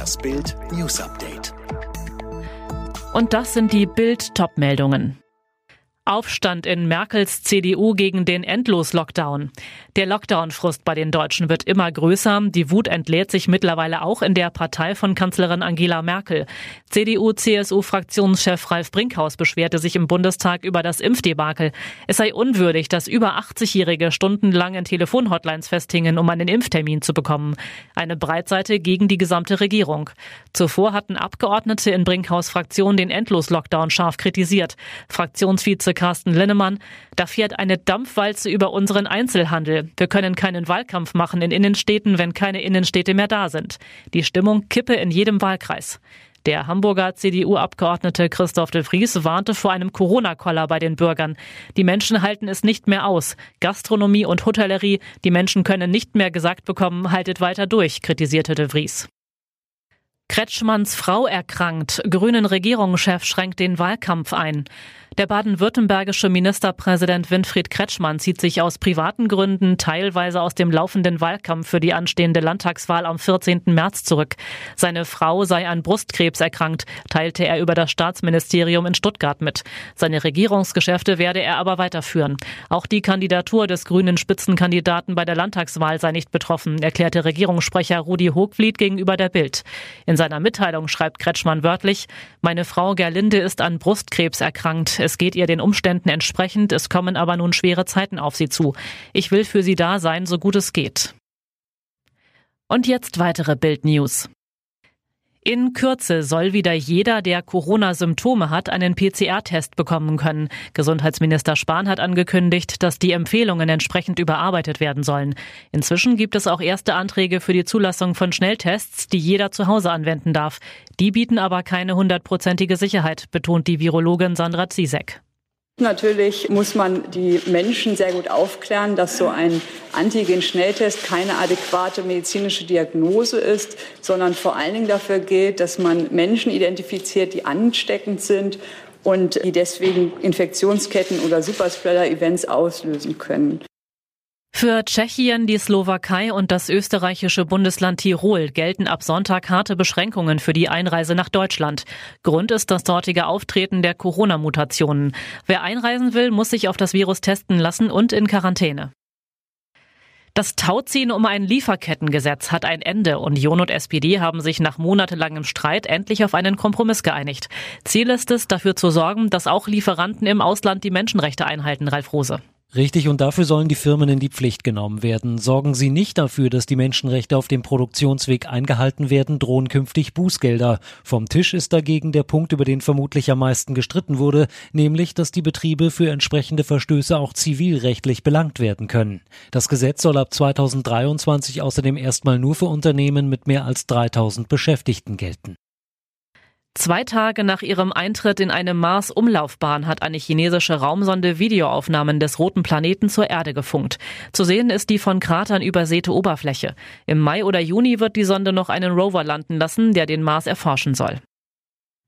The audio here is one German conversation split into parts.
Das Bild News Update. Und das sind die Bild-Top-Meldungen. Aufstand in Merkels CDU gegen den Endlos-Lockdown. Der Lockdown-Frust bei den Deutschen wird immer größer. Die Wut entlädt sich mittlerweile auch in der Partei von Kanzlerin Angela Merkel. CDU-CSU-Fraktionschef Ralf Brinkhaus beschwerte sich im Bundestag über das Impfdebakel. Es sei unwürdig, dass über 80-Jährige stundenlang in Telefonhotlines festhingen, um einen Impftermin zu bekommen. Eine Breitseite gegen die gesamte Regierung. Zuvor hatten Abgeordnete in Brinkhaus Fraktion den Endlos-Lockdown scharf kritisiert. Fraktionsvize Carsten Linnemann, da fährt eine Dampfwalze über unseren Einzelhandel. Wir können keinen Wahlkampf machen in Innenstädten, wenn keine Innenstädte mehr da sind. Die Stimmung kippe in jedem Wahlkreis. Der Hamburger CDU-Abgeordnete Christoph de Vries warnte vor einem Corona-Koller bei den Bürgern. Die Menschen halten es nicht mehr aus. Gastronomie und Hotellerie, die Menschen können nicht mehr gesagt bekommen, haltet weiter durch, kritisierte de Vries. Kretschmanns Frau erkrankt. Grünen Regierungschef schränkt den Wahlkampf ein. Der baden-württembergische Ministerpräsident Winfried Kretschmann zieht sich aus privaten Gründen teilweise aus dem laufenden Wahlkampf für die anstehende Landtagswahl am 14. März zurück. Seine Frau sei an Brustkrebs erkrankt, teilte er über das Staatsministerium in Stuttgart mit. Seine Regierungsgeschäfte werde er aber weiterführen. Auch die Kandidatur des grünen Spitzenkandidaten bei der Landtagswahl sei nicht betroffen, erklärte Regierungssprecher Rudi Hochfliet gegenüber der Bild. In seiner Mitteilung schreibt Kretschmann wörtlich, meine Frau Gerlinde ist an Brustkrebs erkrankt. Es geht ihr den Umständen entsprechend, es kommen aber nun schwere Zeiten auf sie zu. Ich will für sie da sein, so gut es geht. Und jetzt weitere Bild-News. In Kürze soll wieder jeder, der Corona-Symptome hat, einen PCR-Test bekommen können. Gesundheitsminister Spahn hat angekündigt, dass die Empfehlungen entsprechend überarbeitet werden sollen. Inzwischen gibt es auch erste Anträge für die Zulassung von Schnelltests, die jeder zu Hause anwenden darf. Die bieten aber keine hundertprozentige Sicherheit, betont die Virologin Sandra Zizek. Natürlich muss man die Menschen sehr gut aufklären, dass so ein Antigen-Schnelltest keine adäquate medizinische Diagnose ist, sondern vor allen Dingen dafür gilt, dass man Menschen identifiziert, die ansteckend sind und die deswegen Infektionsketten oder Superspreader-Events auslösen können. Für Tschechien, die Slowakei und das österreichische Bundesland Tirol gelten ab Sonntag harte Beschränkungen für die Einreise nach Deutschland. Grund ist das dortige Auftreten der Corona-Mutationen. Wer einreisen will, muss sich auf das Virus testen lassen und in Quarantäne. Das Tauziehen um ein Lieferkettengesetz hat ein Ende. Union und SPD haben sich nach monatelangem Streit endlich auf einen Kompromiss geeinigt. Ziel ist es, dafür zu sorgen, dass auch Lieferanten im Ausland die Menschenrechte einhalten, Ralf Rose. Richtig, und dafür sollen die Firmen in die Pflicht genommen werden. Sorgen sie nicht dafür, dass die Menschenrechte auf dem Produktionsweg eingehalten werden, drohen künftig Bußgelder. Vom Tisch ist dagegen der Punkt, über den vermutlich am meisten gestritten wurde, nämlich, dass die Betriebe für entsprechende Verstöße auch zivilrechtlich belangt werden können. Das Gesetz soll ab 2023 außerdem erstmal nur für Unternehmen mit mehr als 3000 Beschäftigten gelten. Zwei Tage nach ihrem Eintritt in eine Mars-Umlaufbahn hat eine chinesische Raumsonde Videoaufnahmen des roten Planeten zur Erde gefunkt. Zu sehen ist die von Kratern übersäte Oberfläche. Im Mai oder Juni wird die Sonde noch einen Rover landen lassen, der den Mars erforschen soll.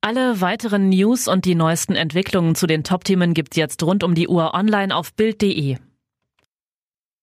Alle weiteren News und die neuesten Entwicklungen zu den Top-Themen gibt's jetzt rund um die Uhr online auf Bild.de.